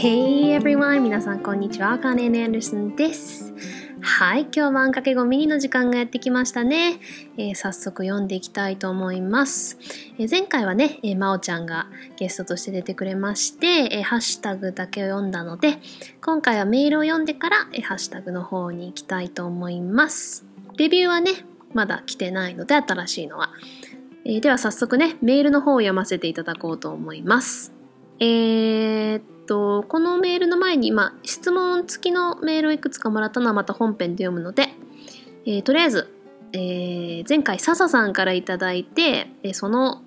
Hey everyone! 皆さんこんにちは。カーネン・アンダーソンです。はい、今日はワンかけ5ミニの時間がやってきましたね。えー、早速読んでいきたいと思います。えー、前回はね、えー、まおちゃんがゲストとして出てくれまして、えハッシュタグだけを読んだので、今回はメールを読んでから、えハッシュタグの方に行きたいと思います。レビューはね、まだ来てないので、新しいのは。えでは早速ね、メールの方を読ませていただこうと思います。えー、と、このメールの前に、まあ、質問付きのメールをいくつかもらったのはまた本編で読むので、えー、とりあえず、えー、前回笹さんから頂いて、えその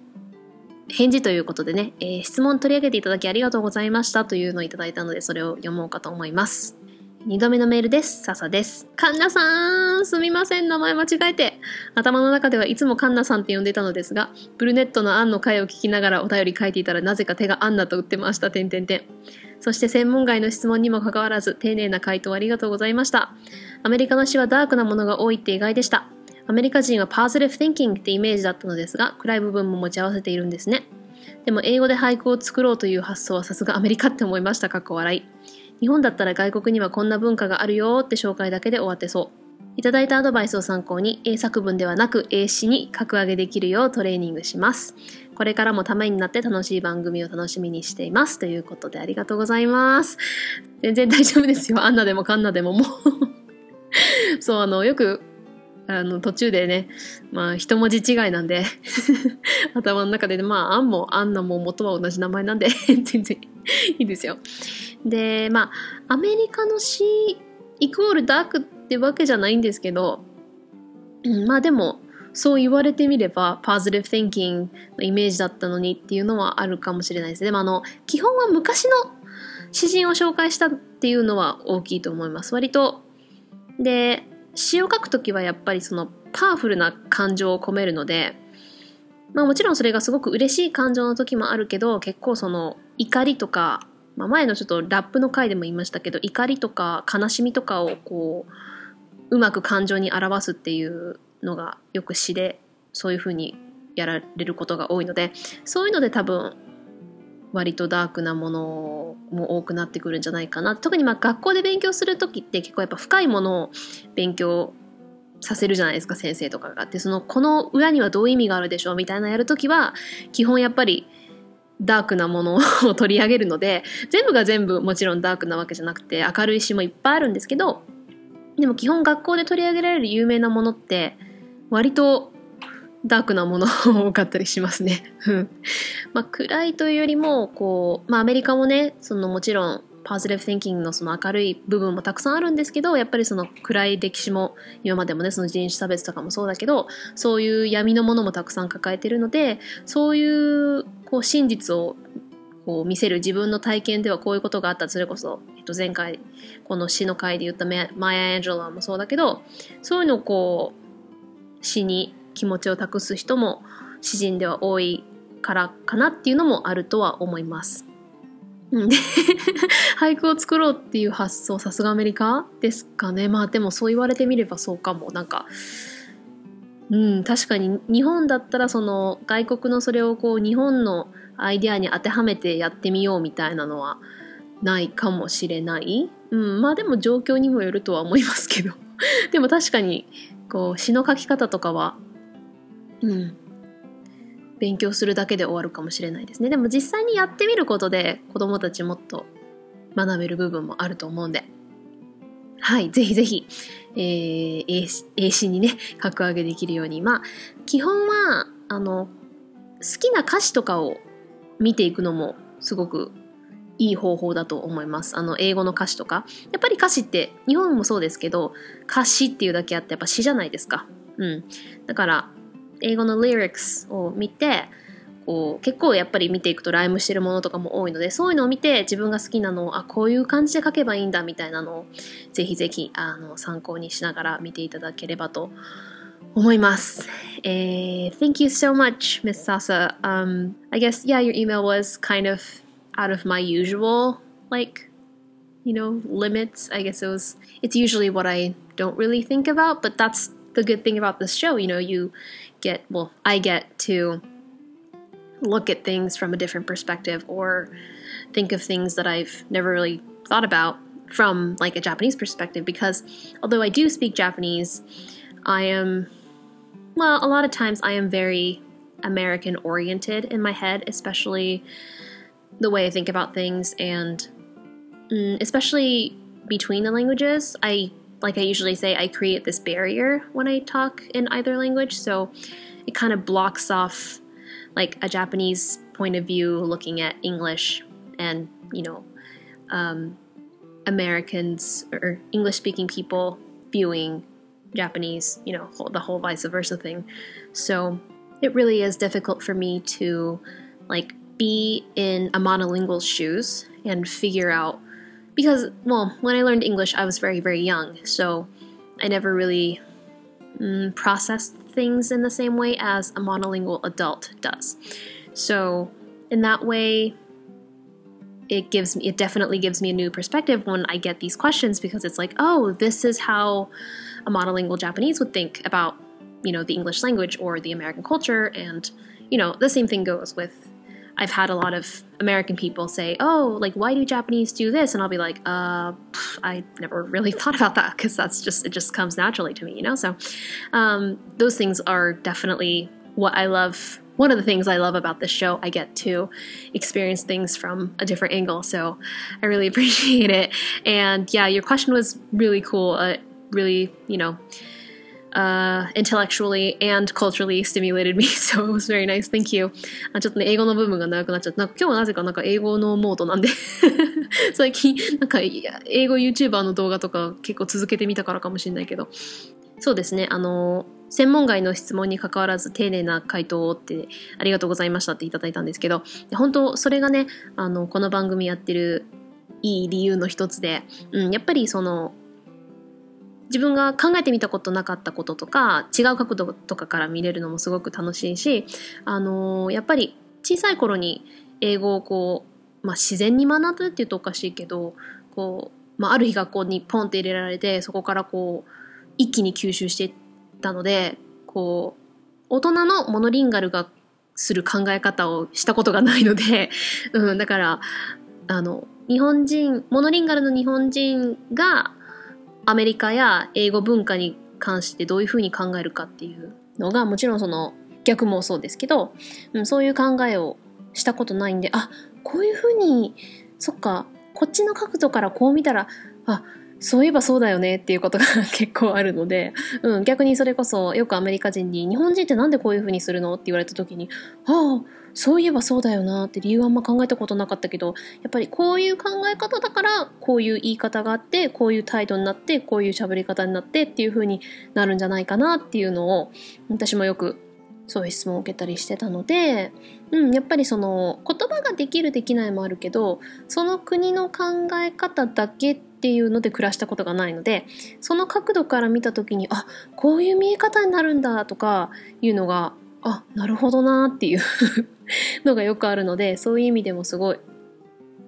返事ということでね、えー、質問取り上げていただきありがとうございましたというのをいただいたので、それを読もうかと思います。2度目のメールです。笹です。カンナさんすみません、名前間違えて。頭の中ではいつもカンナさんって呼んでたのですが、ブルネットのアンの回を聞きながらお便り書いていたらなぜか手がアンナと打ってました、てんてんてん。そして専門外の質問にもかかわらず、丁寧な回答ありがとうございました。アメリカの詩はダークなものが多いって意外でした。アメリカ人はパーズレフ・ティンキングってイメージだったのですが、暗い部分も持ち合わせているんですね。でも英語で俳句を作ろうという発想はさすがアメリカって思いました。かっこ笑い。日本だったら外国にはこんな文化があるよって紹介だけで終わってそう。いただいたアドバイスを参考に英作文ではなく英詞に格上げできるようトレーニングします。これからもためになって楽しい番組を楽しみにしています。ということでありがとうございます。全然大丈夫ですよ。あんなでもかんなでももうそう、あの、よくあの、途中でね、まあ、一文字違いなんで 頭の中で、まあ、アンもアンナも元は同じ名前なんで 全然いいですよ。で、まあ、アメリカの詩イコールダークってわけじゃないんですけど、まあでも、そう言われてみれば、ポジティブ・ティンキングのイメージだったのにっていうのはあるかもしれないですね。でもあの、基本は昔の詩人を紹介したっていうのは大きいと思います。割と、で、詩を書くときはやっぱりそのパワフルな感情を込めるので、まあもちろんそれがすごく嬉しい感情の時もあるけど、結構その怒りとか、まあ、前のちょっとラップの回でも言いましたけど、怒りとか悲しみとかをこう、うまく感情に表すっていうのがよく詩でそういうふうにやられることが多いので、そういうので多分割とダークなものも多くなってくるんじゃないかな。特にまあ学校で勉強する時って結構やっぱ深いものを勉強させるじゃないですか先生とかが。あってそのこの裏にはどういう意味があるでしょうみたいなやる時は基本やっぱりダークなものを取り上げるので全部が全部もちろんダークなわけじゃなくて明るい詩もいっぱいあるんですけどでも基本学校で取り上げられる有名なものって割とダークなもの多かったりしますね。まあ暗いというよりもこう、まあ、アメリカもねそのもちろんパーズレフ・テンキングのその明るい部分もたくさんあるんですけどやっぱりその暗い歴史も今までもねその人種差別とかもそうだけどそういう闇のものもたくさん抱えてるのでそういうこう真実をこう見せる自分の体験ではこういうことがあったそれこそ、えっと、前回この詩の回で言ったマヤ・エンジェラもそうだけどそういうのをこう詩に気持ちを託す人も詩人では多いからかなっていうのもあるとは思います。で 俳句を作ろうっていう発想さすがアメリカですかね。まあでもそう言われてみればそうかも。なんかうん確かに日本だったらその外国のそれをこう日本のアイデアに当てはめてやってみようみたいなのはないかもしれない、うん、まあでも状況にもよるとは思いますけど。でも確かにこう詩の書き方とかはうん、勉強するだけで終わるかもしれないですねでも実際にやってみることで子どもたちもっと学べる部分もあると思うんではいぜひぜひ、えー、英詞にね格上げできるようにまあ基本はあの好きな歌詞とかを見ていくのもすごくいい方法だと思います。あの、英語の歌詞とか。やっぱり歌詞って、日本もそうですけど、歌詞っていうだけあってやっぱ詩じゃないですか。うん。だから、英語の lyrics を見てこう結構やっぱり見ていくとライムしてるものとかも多いのでそういうのを見て自分が好きなのをあこういう感じで書けばいいんだみたいなのをぜひぜひあの参考にしながら見ていただければと思います。えー、Thank you so much, Miss Sasa. Um, I guess, yeah, your email was kind of out of my usual, like, you know, limits. I guess it was, it's usually what I don't really think about, but that's the good thing about this show. You know, you get, well, I get to look at things from a different perspective or think of things that I've never really thought about from like a Japanese perspective because although I do speak Japanese, I am well, a lot of times I am very American oriented in my head, especially the way I think about things and mm, especially between the languages. I like I usually say I create this barrier when I talk in either language, so it kind of blocks off like a Japanese point of view looking at English and, you know, um, Americans or English speaking people viewing Japanese, you know, the whole vice versa thing. So it really is difficult for me to like be in a monolingual shoes and figure out because well, when I learned English, I was very very young, so I never really mm, processed things in the same way as a monolingual adult does. So in that way, it gives me it definitely gives me a new perspective when I get these questions because it's like, oh, this is how a monolingual Japanese would think about, you know, the English language or the American culture and you know, the same thing goes with I've had a lot of American people say, "Oh, like why do Japanese do this?" And I'll be like, "Uh, I never really thought about that because that's just it just comes naturally to me, you know." So, um, those things are definitely what I love one of the things I love about this show, I get to experience things from a different angle. So I really appreciate it. And yeah, your question was really cool. Uh, really, you know, uh, intellectually and culturally stimulated me, so it was very nice. Thank you. あちょっとね、英語の部分が長くなっちゃって、なんか今日はなぜかなんか英語のモードなんで。最近なんか英語 YouTuber の動画とか結構続けてみたからかもしれないけど、そうですね、あの専門外の質問に関わらず丁寧な回答をってありがとうございましたっていただいたんですけど、本当それがね、あの、この番組やってるいい理由の一つで、うん、やっぱりその、自分が考えてみたことなかったこととか、違う角度とかから見れるのもすごく楽しいし、あのやっぱり小さい頃に英語をこう、まあ、自然に学ぶって言うとおかしいけど、こう、まあ、ある日学校にポンって入れられて、そこからこう、一気に吸収していったのでこう大人のモノリンガルがする考え方をしたことがないので、うん、だからあの日本人モノリンガルの日本人がアメリカや英語文化に関してどういうふうに考えるかっていうのがもちろんその逆もそうですけど、うん、そういう考えをしたことないんであこういうふうにそっかこっちの角度からこう見たらあそういえばそうだよねっていうことが結構あるので、うん、逆にそれこそよくアメリカ人に日本人ってなんでこういう風にするのって言われた時に、ああ、そういえばそうだよなって理由はあんま考えたことなかったけど、やっぱりこういう考え方だからこういう言い方があって、こういう態度になって、こういう喋り方になってっていう風になるんじゃないかなっていうのを私もよくそういう質問を受けたりしてたので、うん、やっぱりその言葉ができるできないもあるけどその国の考え方だけってていうので暮らしたことがないのでその角度から見た時にあこういう見え方になるんだとかいうのがあなるほどなっていう のがよくあるのでそういう意味でもすごい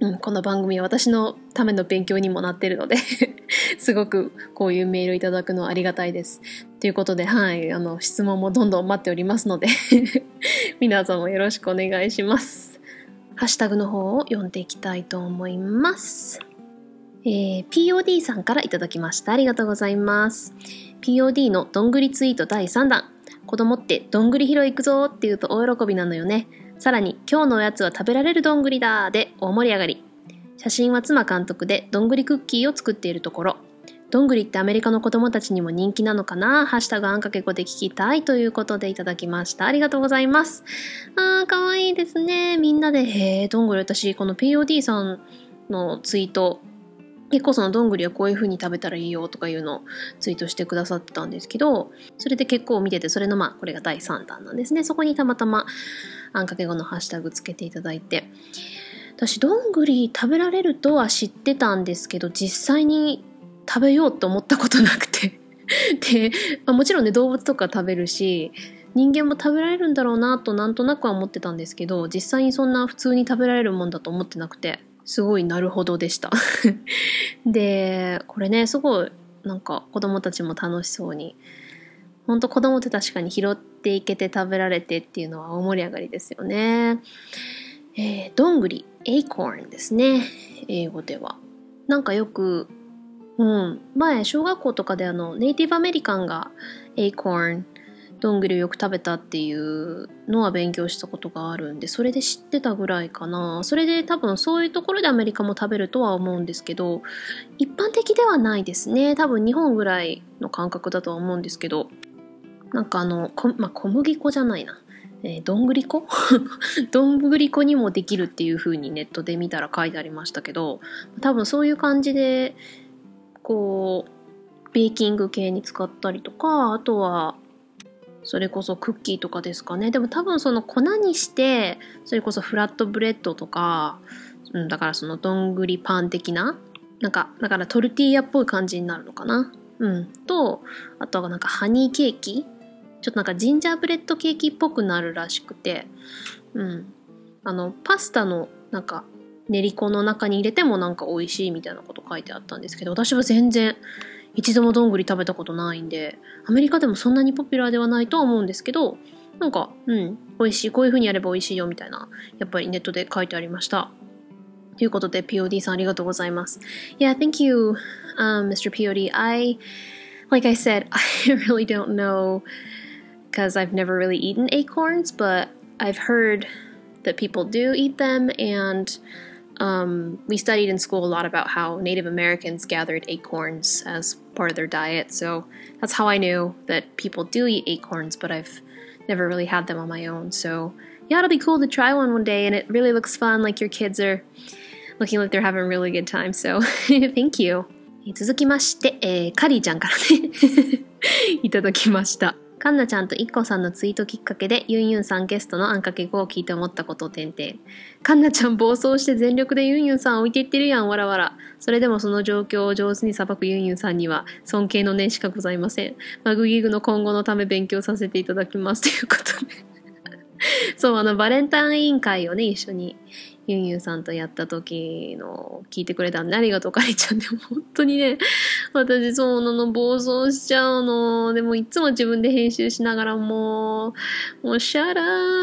うん、この番組は私のための勉強にもなってるので すごくこういうメールいただくのはありがたいです。ということで、はい、あの、質問もどんどん待っておりますので 皆さんもよろしくお願いします。ハッシュタグの方を読んでいきたいと思います。えー、POD さんからいただきました。ありがとうございます。POD のどんぐりツイート第3弾。子供ってどんぐり拾い行くぞって言うと大喜びなのよね。さらに、今日のおやつは食べられるどんぐりだで大盛り上がり。写真は妻監督でどんぐりクッキーを作っているところ。どんぐりってアメリカの子供たちにも人気なのかな？ハッシュタグあんかけ語で聞きたいということでいただきました。ありがとうございます。あー、かわいいですね。みんなで、へー、どんぐり私、この POD さんのツイート、結構そのどんぐりはこういう風に食べたらいいよとかいうのをツイートしてくださってたんですけど、それで結構見てて、それのまあ、これが第3弾なんですね。そこにたまたま、あんかけ語のハッシュタグつけていただいて。私、どんぐり食べられるとは知ってたんですけど、実際に食べようと思ったことなくて で、まあ、もちろんね、動物とか食べるし、人間も食べられるんだろうなとなんとなくは思ってたんですけど、実際にそんな普通に食べられるもんだと思ってなくて、すごいなるほどでした でこれねすごいなんか子供たちも楽しそうにほんと子供って確かに拾っていけて食べられてっていうのは大盛り上がりですよね。えー、どんぐり、エイコーンですね。英語では。なんかよく、うん、前、小学校とかであの、ネイティブアメリカンがエイコーン、どんぐりをよく食べたっていうのは勉強したことがあるんで、それで知ってたぐらいかな。それで多分そういうところでアメリカも食べるとは思うんですけど、一般的ではないですね。多分日本ぐらいの感覚だとは思うんですけど、なんかあの、こまあ、小麦粉じゃないな。えー、どんぐり粉？どんぐり粉にもできるっていう風にネットで見たら書いてありましたけど、多分そういう感じで、こう、ベーキング系に使ったりとか、あとは、それこそクッキーとかですかね。でも多分その粉にして、それこそフラットブレッドとか、うん、だからそのどんぐりパン的な、なんか、だからトルティーヤっぽい感じになるのかな。うん。と、あとはなんかハニーケーキちょっとなんかジンジャーブレッドケーキっぽくなるらしくて、うん。あの、パスタのなんか練り粉の中に入れてもなんか美味しいみたいなこと書いてあったんですけど、私は全然一度もどんぐり食べたことないんで、アメリカでもそんなにポピュラーではないとは思うんですけど、なんか、うん、美味しい、こういう風にやれば美味しいよみたいな、やっぱりネットで書いてありました。ということで、POD さんありがとうございます。Yeah, thank you, um, Mr. POD. I, like I said, I really don't know because I've never really eaten acorns, but I've heard that people do eat them, and um, we studied in school a lot about how Native Americans gathered acorns as part of their diet. So that's how I knew that people do eat acorns, but I've never really had them on my own. So yeah, it'll be cool to try one one day, and it really looks fun. Like your kids are looking like they're having a really good time. So thank you. 続きまして、えー、カリーちゃんからねいただきました。 カンナちゃんとイッコさんのツイートきっかけでユンユンさんゲストのあんかけ5を聞いて思ったことを点々。カンナちゃん暴走して全力でユンユンさん置いていってるやん、わらわら。それでもその状況を上手に裁くユンユンさんには尊敬の念しかございません。マグギグの今後のため勉強させていただきます。ということでそう、あの、バレンタイン委員会をね、一緒にユンユンさんとやった時の聞いてくれたんで、ありがとう、かりちゃん。でも本当にね、私そうなの、暴走しちゃうの。でもいつも自分で編集しながらもう、もうシャラ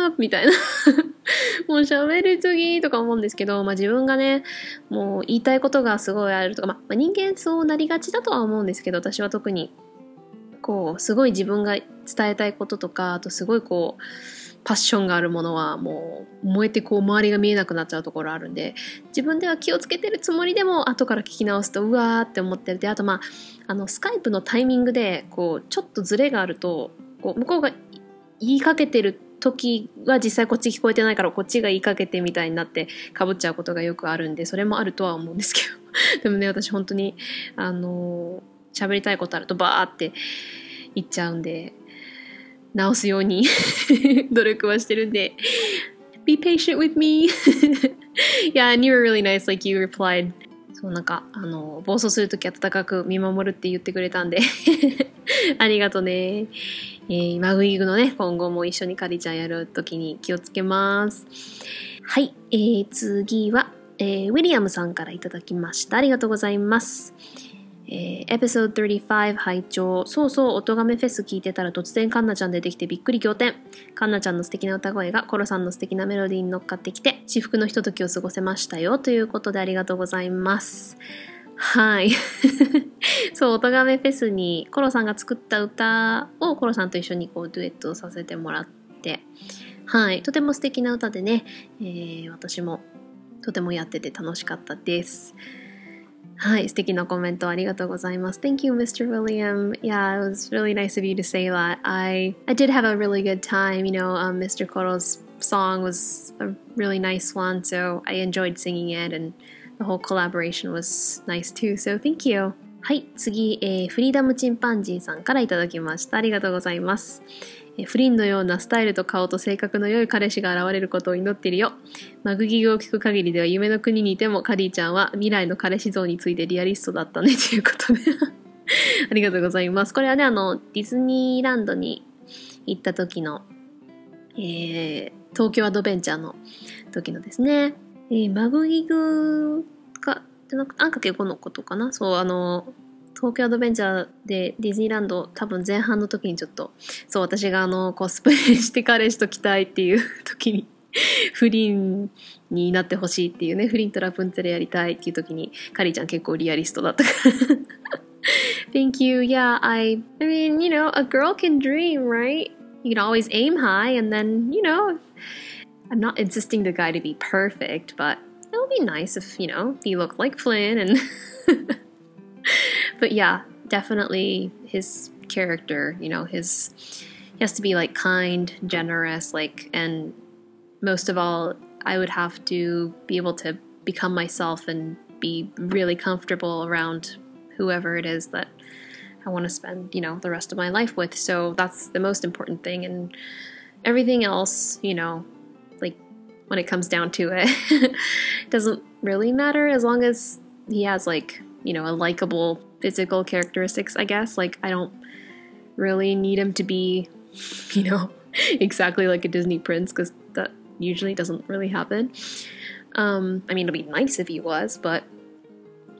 ーみたいな。もう喋りすぎとか思うんですけど、まあ自分がね、もう言いたいことがすごいあるとか、まあ人間そうなりがちだとは思うんですけど、私は特に、こう、すごい自分が伝えたいこととか、あとすごいこう、パッションがあるものはもう燃えてこう周りが見えなくなっちゃうところあるんで自分では気をつけてるつもりでも後から聞き直すとうわーって思ってる。であとまああのスカイプのタイミングでこうちょっとズレがあるとこう向こうが言いかけてる時は実際こっち聞こえてないからこっちが言いかけてみたいになってかぶっちゃうことがよくあるんでそれもあるとは思うんですけど。でもね私本当にあの喋りたいことあるとバーって言っちゃうんで直すように 努力はしてるんで。Be patient with me. Yeah, and you were really nice like you replied. そうなんかあの暴走するとき温かく見守るって言ってくれたんで。ありがとね、えー、マグイグのね今後も一緒にカリちゃんやるときに気をつけます。はい、えー、次は、えー、ウィリアムさんからいただきました。ありがとうございます。えー、エピソード35拝聴そうそう、音亀フェス聞いてたら突然カンナちゃん出てきてびっくり仰天。カンナちゃんの素敵な歌声がコロさんの素敵なメロディーに乗っかってきて、至福のひとときを過ごせましたよ。ということでありがとうございます。はい。そう、音亀フェスにコロさんが作った歌をコロさんと一緒にこうデュエットさせてもらって、はい。とても素敵な歌でね、えー、私もとてもやってて楽しかったです。はい、素敵なコメントありがとうございます。Thank you, Mr. William. Yeah, it was really nice of you to say that. I I did have a really good time. You know, um, Mr. Koro's song was a really nice one, so I enjoyed singing it, and the whole collaboration was nice too. So thank you. はい、次、えー、フリーダムチンパンジーさんからいただきました。ありがとうございます。 フリンのようなスタイルと顔と性格の良い彼氏が現れることを祈っているよ。マグギグを聞く限りでは夢の国にいてもカリーちゃんは未来の彼氏像についてリアリストだったねということで ありがとうございます。これはね、あの、ディズニーランドに行った時の、えー、東京アドベンチャーの時のですね、えー、マグギグが、じゃなくて、あんかけ5のことかな？そう、あの、東京アドベンチャーでディズニーランド多分前半の時にちょっとそう私があのコスプレして彼氏と来たいっていう時に不倫になってほしいっていうね不倫とラプンツェルやりたいっていう時にカリーちゃん結構リアリストだったから Thank you. Yeah, I I mean, you know, a girl can dream, right? You can always aim high and then, you know, I'm not insisting the guy to be perfect, but it'll be nice if, you know, he looked like Flynn and but yeah, definitely his character, you know, his he has to be like kind, generous, like and most of all, I would have to be able to become myself and be really comfortable around whoever it is that I want to spend, you know, the rest of my life with. So that's the most important thing and everything else, you know, like when it comes down to it, doesn't really matter as long as he has like, you know, a likable physical characteristics, I guess. Like I don't really need him to be, you know, exactly like a Disney prince cuz that usually doesn't really happen. Um, I mean, it'd be nice if he was, but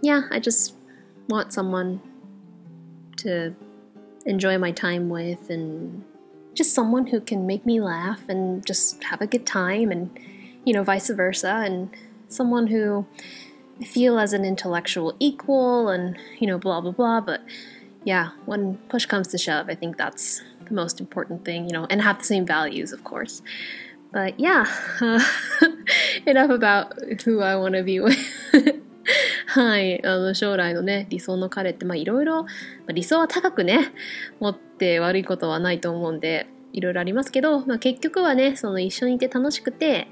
yeah, I just want someone to enjoy my time with and just someone who can make me laugh and just have a good time and you know vice versa and someone who feel as an intellectual equal and you know blah blah blah but yeah when push comes to shove I think that's the most important thing you know and have the same values of course but yeah uh, enough about who I want to be with はい。あの、将来のね、理想の彼って、まあいろいろ、まあ、理想は高くね、持って悪いことはないと思うんで、いろいろありますけど、まあ結局はね、その一緒にいて楽しくて、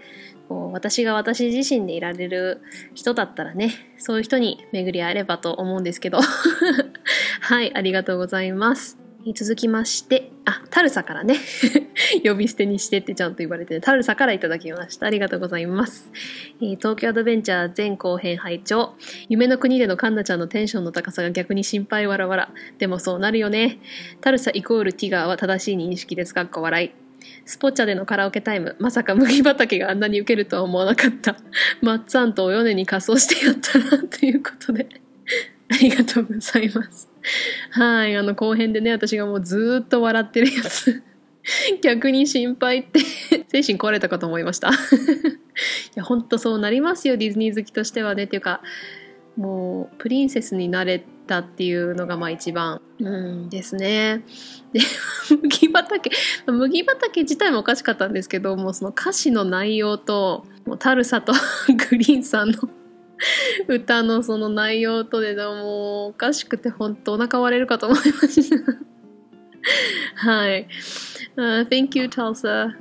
こう私が私自身でいられる人だったらね、そういう人に巡り合えればと思うんですけど。はい、ありがとうございます。続きまして、あ、タルサからね 呼び捨てにしてってちゃんと言われて、タルサからいただきました。ありがとうございます。えー、東京アドベンチャー前後編拝聴夢の国でのカンナちゃんのテンションの高さが逆に心配わらわら。でもそうなるよね。タルサイコールティガーは正しい認識です。かっこ笑い。スポチャでのカラオケタイム。まさか麦畑があんなに受けるとは思わなかった。マッツァンとお米に仮装してやったな、ということで。ありがとうございます。はい、あの後編でね、私がもうずっと笑ってるやつ。逆に心配って 精神壊れたかと思いましたいや、ほんとそうなりますよ、ディズニー好きとしてはね。っていうか、もう、プリンセスになれたっていうのがまあ一番、うんですね。で、麦畑、麦畑自体もおかしかったんですけど、もうその歌詞の内容と、もうタルサと グリーンさんの歌のその内容とでもうおかしくて本当お腹割れるかと思いました。はい。Uh, thank you, Tulsa.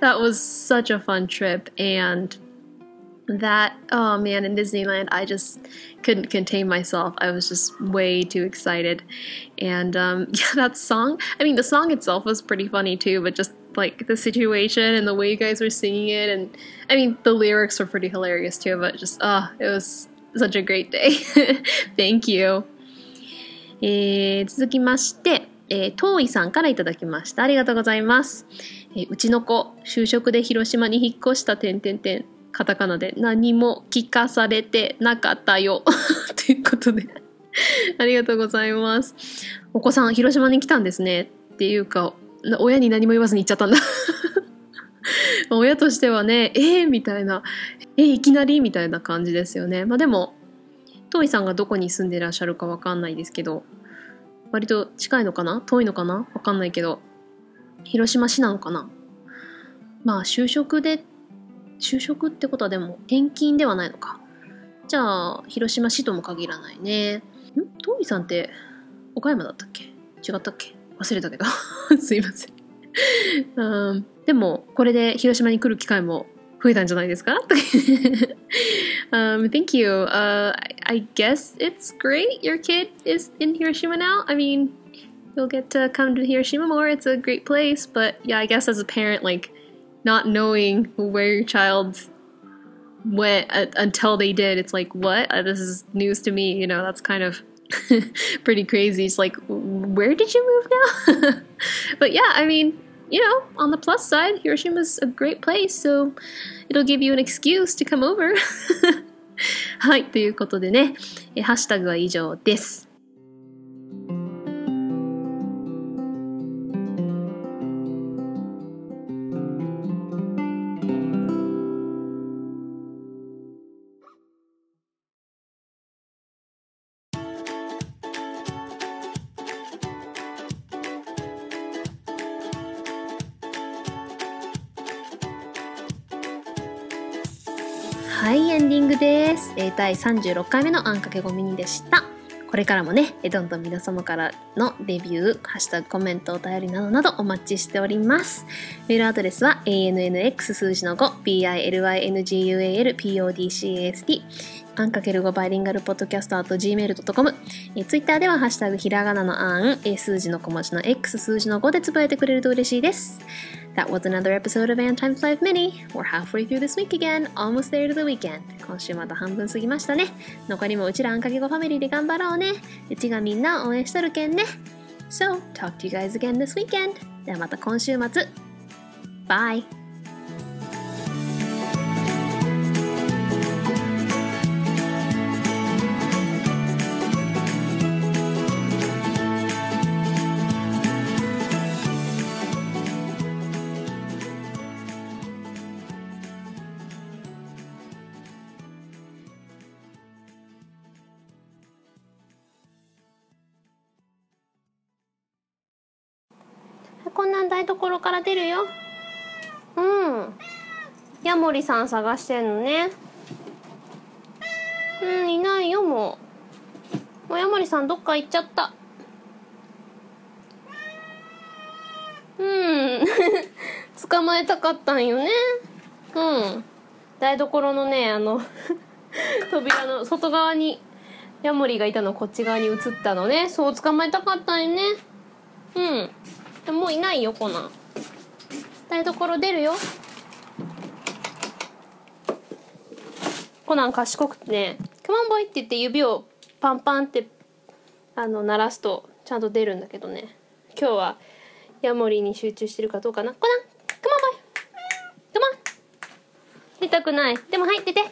That was such a fun trip. And that, oh man, in Disneyland, I just couldn't contain myself. I was just way too excited. And um, yeah, that song, I mean, the song itself was pretty funny too, but just like the situation and the way you guys were singing it and I mean the lyrics were pretty hilarious too but just ah oh, it was such a great day thank you えー、続きまして、えー、遠いさんからいただきました。ありがとうございます。えー、うちの子、就職で広島に引っ越した点々点、 カタカナで何も聞かされてなかったよ。ということでありがとうございます。お子さん、広島に来たんですね。っていうか、親に何も言わずに行っちゃったんだ 親としてはね、えー、みたいな、えー、いきなり？みたいな感じですよね。まあでも、トイさんがどこに住んでらっしゃるかわかんないですけど、割と近いのかな？遠いのかな？わかんないけど、広島市なのかな？まあ就職で、就職ってことはでも転勤ではないのか。じゃあ、広島市とも限らないね。んトイさんって岡山だったっけ違ったっけ忘れたけどすいませんうん、でもこれで広島に来る機会も増えたんじゃないですか um, Thank you. Uh, I guess it's great your kid is in Hiroshima now. I mean, you'll get to come to Hiroshima more. It's a great place. But yeah, I guess as a parent, like, not knowing where your child went uh, until they did, it's like, what? Uh, this is news to me. You know, that's kind of pretty crazy. It's like, where did you move now? but yeah, I mean, you know, on the plus side, Hiroshima's a great place, so it'll give you an excuse to come over. はい、ということでね、ハッシュタグは以上です。 第36回目のあんかけごみにでした。これからもねどんどん皆様からのレビューハッシュタグコメントお便りなどなどお待ちしております。メールアドレスは ANNX 数字の 5BILYNGUALPODCAST アンかける5バイリンガルポッドキャスト at gmail.com えー、ツイッターではハッシュタグひらがなのあん、え数字の小文字の X 数字の5でつぶやいてくれると嬉しいです。That was another episode of Ann Times 5 Mini. We're halfway through this week again, almost there to the weekend. 今週また半分過ぎましたね。残りもうちらあんかけごファミリーで頑張ろうね。うちがみんな応援しとるけんね。So, talk to you guys again this weekend. ではまた今週末。Bye! ヤモリさん探してんのね。うん、いないよ、もう。もうヤモリさんどっか行っちゃった。うん。捕まえたかったんよね。うん。台所のね、あの、扉の外側にヤモリがいたのこっち側に移ったのね。そう捕まえたかったんよね。うん。もういないよコナン台所出るよコナン賢くてね「カモンボイ」って言って指をパンパンってあの鳴らすとちゃんと出るんだけどね。今日はヤモリに集中してるかどうかな。コナン。カモンボイ。カモン出たくない。でもはい出て。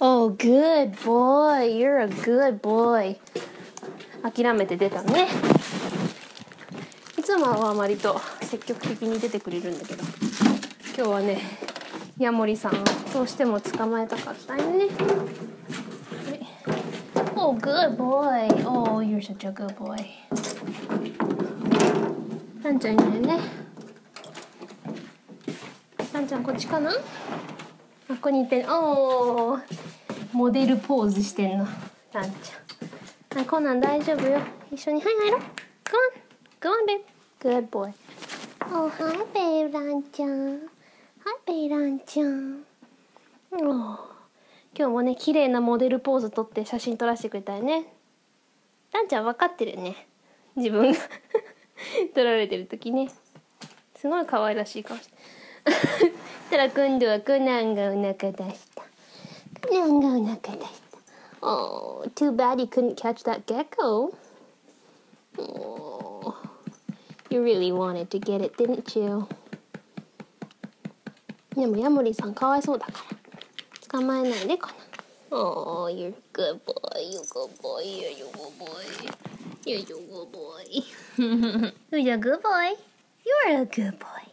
Oh good boy. You're a good boy. 諦めて出たのね。いつもは割と積極的に出てくれるんだけど。今日はねヤモリさんをどうしても捕まえたかったよね。Oh, good boy. Oh, you're such a good boy. タンちゃんいないね。タンちゃんこっちかな？あ、ここにいて、おー、モデルポーズしてんの。タンちゃん。はい、コナン大丈夫よ。一緒に、はい、入ろう。Come on. Go on, babe. Good boy. Oh, hi, babe, ランちゃん。Babe, ランちゃん。Oh. 今日もね、綺麗なモデルポーズ撮って写真撮らせてくれたよね。ランちゃん分かってるよね。自分が 撮られてる時ね。すごい可愛らしい顔して。たら今度はコナンがお腹出した。コナンがお腹出した。Oh, too bad you couldn't catch that gecko. Oh, you really wanted to get it, didn't you? でもヤモリさんかわいだから。捕まえないでかな。おおゆっくぼい。ゆっくぼい。ゆっくぼい。ゆっくぼい。ゆっくぼい。You're a good boy.